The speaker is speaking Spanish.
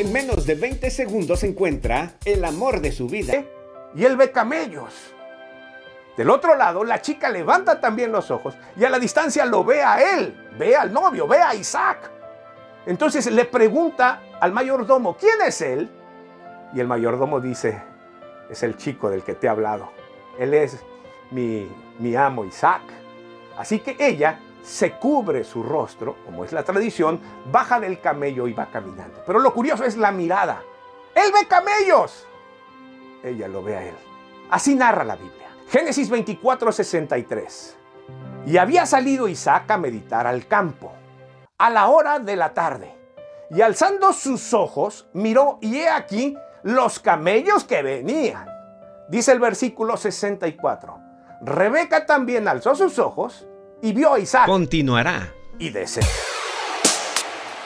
En menos de 20 segundos encuentra el amor de su vida. Y él ve camellos. Del otro lado, la chica levanta también los ojos y a la distancia lo ve a él, ve al novio, ve a Isaac. Entonces le pregunta al mayordomo, ¿quién es él? Y el mayordomo dice, es el chico del que te he hablado. Él es mi, mi amo Isaac. Así que ella se cubre su rostro, como es la tradición, baja del camello y va caminando. Pero lo curioso es la mirada. Él ve camellos. Ella lo ve a él. Así narra la Biblia. Génesis 24, 63. Y había salido Isaac a meditar al campo, a la hora de la tarde. Y alzando sus ojos, miró y he aquí los camellos que venían. Dice el versículo 64. Rebeca también alzó sus ojos y vio a Isaac. Continuará. Y deseó.